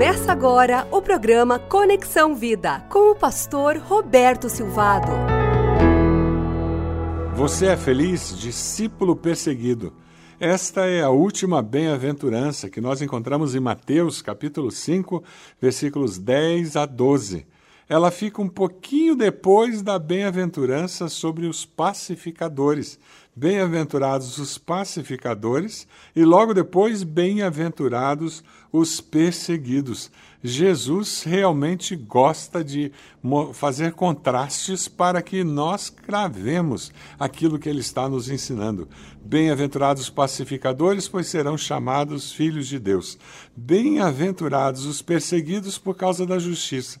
Começa agora o programa Conexão Vida com o pastor Roberto Silvado. Você é feliz, discípulo perseguido. Esta é a última bem-aventurança que nós encontramos em Mateus, capítulo 5, versículos 10 a 12. Ela fica um pouquinho depois da bem-aventurança sobre os pacificadores, Bem-aventurados os pacificadores, e logo depois, bem-aventurados os perseguidos. Jesus realmente gosta de fazer contrastes para que nós cravemos aquilo que ele está nos ensinando. Bem-aventurados os pacificadores, pois serão chamados filhos de Deus. Bem-aventurados os perseguidos por causa da justiça,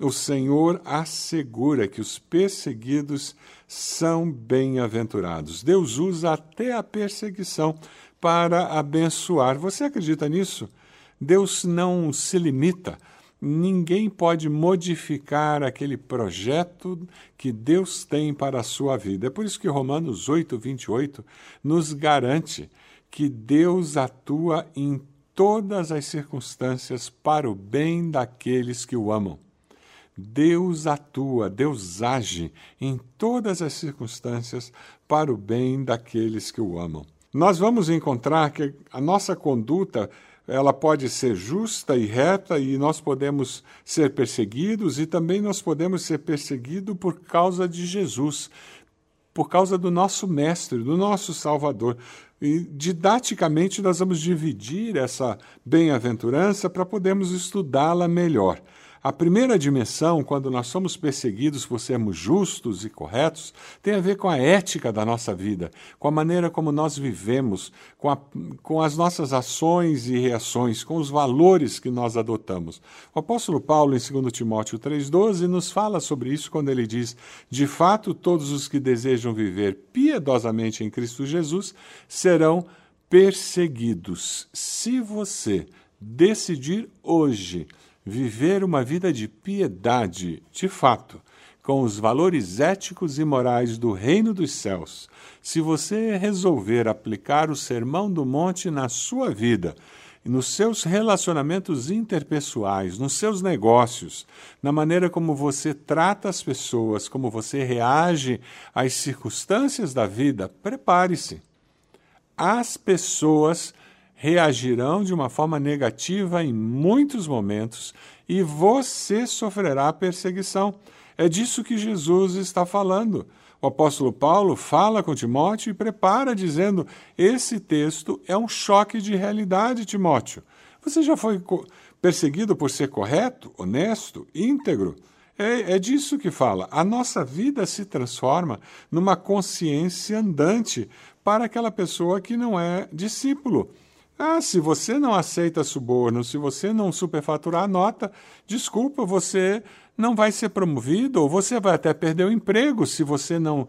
O Senhor assegura que os perseguidos são bem-aventurados. Deus usa até a perseguição para abençoar. Você acredita nisso? Deus não se limita. Ninguém pode modificar aquele projeto que Deus tem para a sua vida. É por isso que Romanos 8, 28 nos garante que Deus atua em todas as circunstâncias para o bem daqueles que o amam. Deus atua, Deus age em todas as circunstâncias para o bem daqueles que o amam. Nós vamos encontrar que a nossa conduta ela pode ser justa e reta e nós podemos ser perseguidos e também nós podemos ser perseguidos por causa de Jesus, por causa do nosso mestre, do nosso Salvador. E didaticamente nós vamos dividir essa bem-aventurança para podermos estudá-la melhor. A primeira dimensão, quando nós somos perseguidos por sermos justos e corretos, tem a ver com a ética da nossa vida, com a maneira como nós vivemos, com, a, com as nossas ações e reações, com os valores que nós adotamos. O apóstolo Paulo, em 2 Timóteo 3,12, nos fala sobre isso quando ele diz: De fato, todos os que desejam viver piedosamente em Cristo Jesus serão perseguidos. Se você decidir hoje viver uma vida de piedade, de fato, com os valores éticos e morais do reino dos céus, se você resolver aplicar o Sermão do Monte na sua vida, nos seus relacionamentos interpessoais, nos seus negócios, na maneira como você trata as pessoas, como você reage às circunstâncias da vida, prepare-se. As pessoas reagirão de uma forma negativa em muitos momentos e você sofrerá perseguição. É disso que Jesus está falando. O apóstolo Paulo fala com Timóteo e prepara, dizendo: Esse texto é um choque de realidade, Timóteo. Você já foi perseguido por ser correto, honesto, íntegro? É, é, disso que fala. A nossa vida se transforma numa consciência andante para aquela pessoa que não é discípulo. Ah, se você não aceita suborno, se você não superfaturar a nota, desculpa, você não vai ser promovido ou você vai até perder o emprego se você não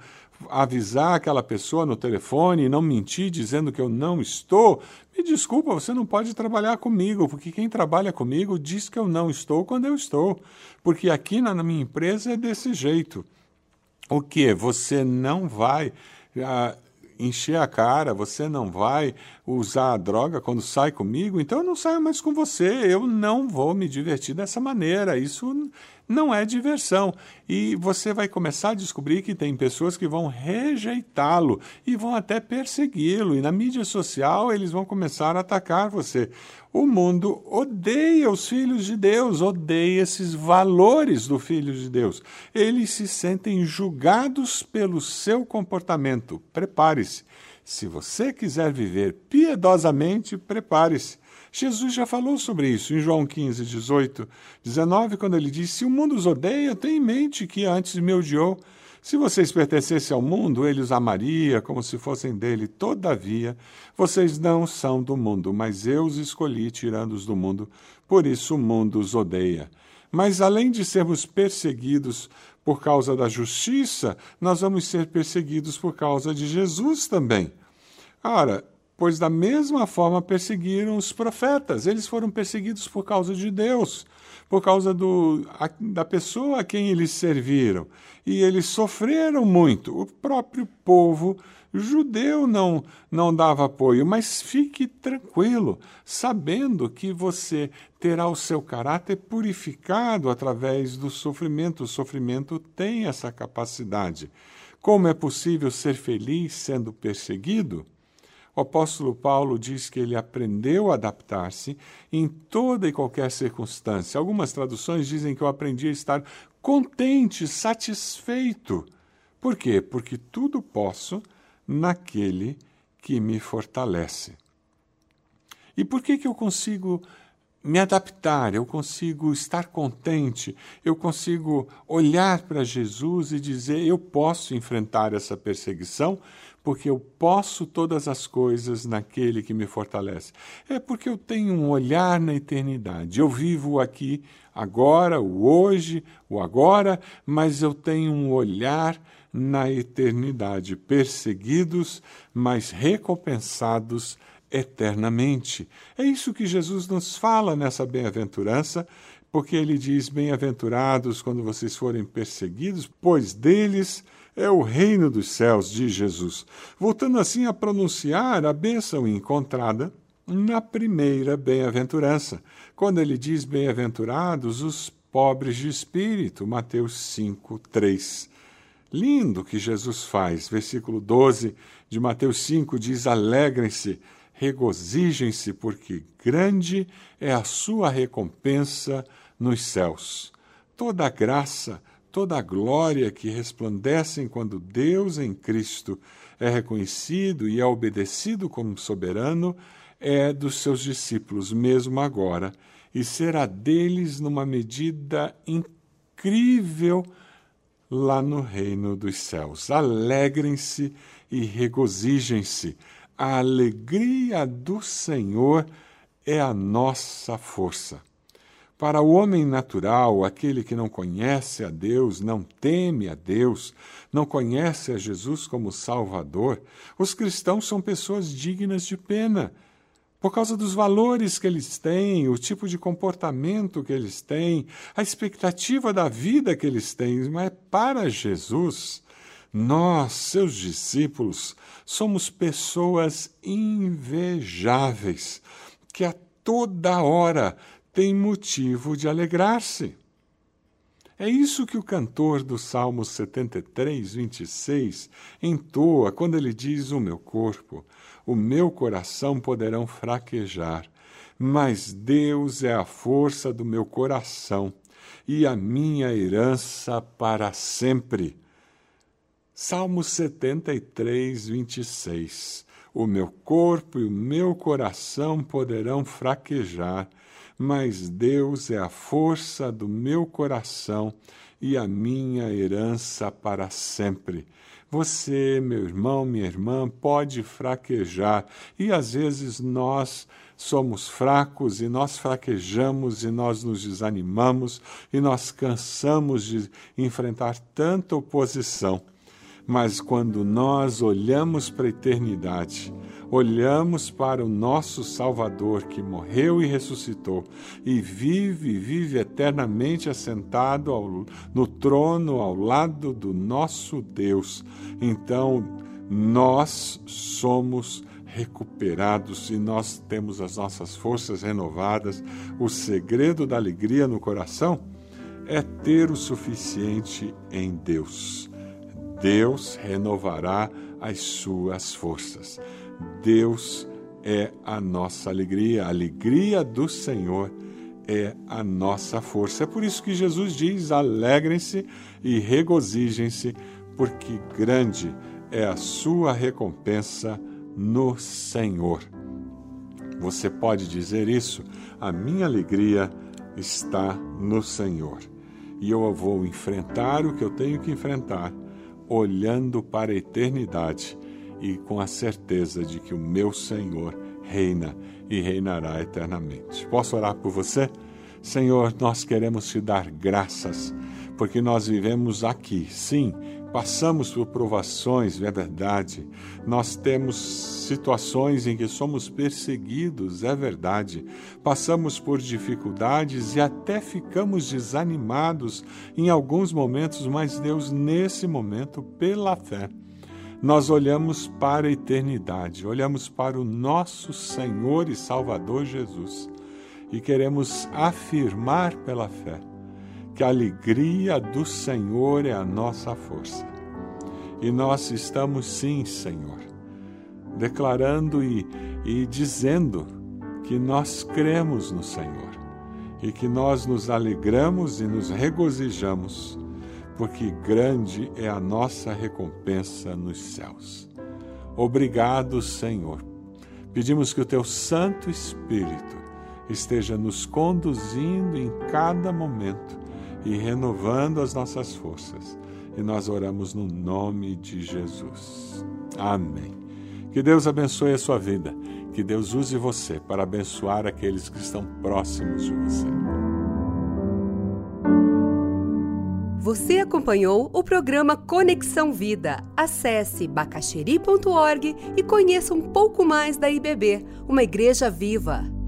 avisar aquela pessoa no telefone e não mentir dizendo que eu não estou. Me desculpa, você não pode trabalhar comigo, porque quem trabalha comigo diz que eu não estou quando eu estou. Porque aqui na minha empresa é desse jeito. O que? Você não vai. Ah, encher a cara, você não vai usar a droga quando sai comigo, então eu não saio mais com você, eu não vou me divertir dessa maneira. Isso não é diversão. E você vai começar a descobrir que tem pessoas que vão rejeitá-lo e vão até persegui-lo. E na mídia social eles vão começar a atacar você. O mundo odeia os filhos de Deus, odeia esses valores do filho de Deus. Eles se sentem julgados pelo seu comportamento. Prepare-se. Se você quiser viver piedosamente, prepare-se. Jesus já falou sobre isso em João 15, 18, 19, quando ele disse: Se o mundo os odeia, tenha em mente que antes me odiou. Se vocês pertencessem ao mundo, ele os amaria como se fossem dele. Todavia, vocês não são do mundo, mas eu os escolhi tirando-os do mundo. Por isso o mundo os odeia. Mas além de sermos perseguidos por causa da justiça, nós vamos ser perseguidos por causa de Jesus também. Ora, pois da mesma forma perseguiram os profetas, eles foram perseguidos por causa de Deus, por causa do, a, da pessoa a quem eles serviram. E eles sofreram muito. O próprio povo judeu não, não dava apoio, mas fique tranquilo, sabendo que você terá o seu caráter purificado através do sofrimento. O sofrimento tem essa capacidade. Como é possível ser feliz sendo perseguido? O apóstolo Paulo diz que ele aprendeu a adaptar-se em toda e qualquer circunstância. Algumas traduções dizem que eu aprendi a estar contente, satisfeito. Por quê? Porque tudo posso naquele que me fortalece. E por que, que eu consigo me adaptar, eu consigo estar contente, eu consigo olhar para Jesus e dizer: eu posso enfrentar essa perseguição, porque eu posso todas as coisas naquele que me fortalece. É porque eu tenho um olhar na eternidade. Eu vivo aqui agora, o hoje, o agora, mas eu tenho um olhar na eternidade, perseguidos, mas recompensados eternamente. É isso que Jesus nos fala nessa bem-aventurança, porque ele diz: Bem-aventurados quando vocês forem perseguidos, pois deles é o reino dos céus, diz Jesus. Voltando assim a pronunciar a bênção encontrada na primeira bem-aventurança, quando ele diz: Bem-aventurados os pobres de espírito, Mateus 5, 3. Lindo que Jesus faz. Versículo 12 de Mateus 5 diz: Alegrem-se regozijem-se, porque grande é a sua recompensa nos céus. Toda a graça, toda a glória que resplandecem quando Deus em Cristo é reconhecido e é obedecido como soberano, é dos seus discípulos mesmo agora, e será deles numa medida incrível lá no reino dos céus. Alegrem-se e regozijem-se a alegria do Senhor é a nossa força. Para o homem natural, aquele que não conhece a Deus, não teme a Deus, não conhece a Jesus como Salvador, os cristãos são pessoas dignas de pena, por causa dos valores que eles têm, o tipo de comportamento que eles têm, a expectativa da vida que eles têm. Mas para Jesus, nós, seus discípulos, somos pessoas invejáveis, que a toda hora têm motivo de alegrar-se. É isso que o cantor do Salmo 73, 26 entoa quando ele diz: O meu corpo, o meu coração poderão fraquejar, mas Deus é a força do meu coração e a minha herança para sempre. Salmo 73, 26. O meu corpo e o meu coração poderão fraquejar, mas Deus é a força do meu coração e a minha herança para sempre. Você, meu irmão, minha irmã, pode fraquejar e às vezes nós somos fracos e nós fraquejamos e nós nos desanimamos e nós cansamos de enfrentar tanta oposição. Mas quando nós olhamos para a eternidade, olhamos para o nosso Salvador que morreu e ressuscitou e vive, vive eternamente assentado ao, no trono ao lado do nosso Deus, então nós somos recuperados e nós temos as nossas forças renovadas. O segredo da alegria no coração é ter o suficiente em Deus. Deus renovará as suas forças. Deus é a nossa alegria, a alegria do Senhor é a nossa força. É por isso que Jesus diz: alegrem-se e regozijem-se, porque grande é a sua recompensa no Senhor. Você pode dizer isso? A minha alegria está no Senhor. E eu vou enfrentar o que eu tenho que enfrentar olhando para a eternidade e com a certeza de que o meu Senhor reina e reinará eternamente. Posso orar por você? Senhor, nós queremos te dar graças, porque nós vivemos aqui, sim, passamos por provações, é verdade. Nós temos situações em que somos perseguidos, é verdade. Passamos por dificuldades e até ficamos desanimados em alguns momentos, mas Deus, nesse momento, pela fé, nós olhamos para a eternidade, olhamos para o nosso Senhor e Salvador Jesus e queremos afirmar pela fé que a alegria do Senhor é a nossa força. E nós estamos, sim, Senhor, declarando e, e dizendo que nós cremos no Senhor e que nós nos alegramos e nos regozijamos, porque grande é a nossa recompensa nos céus. Obrigado, Senhor. Pedimos que o teu Santo Espírito esteja nos conduzindo em cada momento e renovando as nossas forças. E nós oramos no nome de Jesus. Amém. Que Deus abençoe a sua vida. Que Deus use você para abençoar aqueles que estão próximos de você. Você acompanhou o programa Conexão Vida. Acesse bacacheri.org e conheça um pouco mais da IBB, uma igreja viva.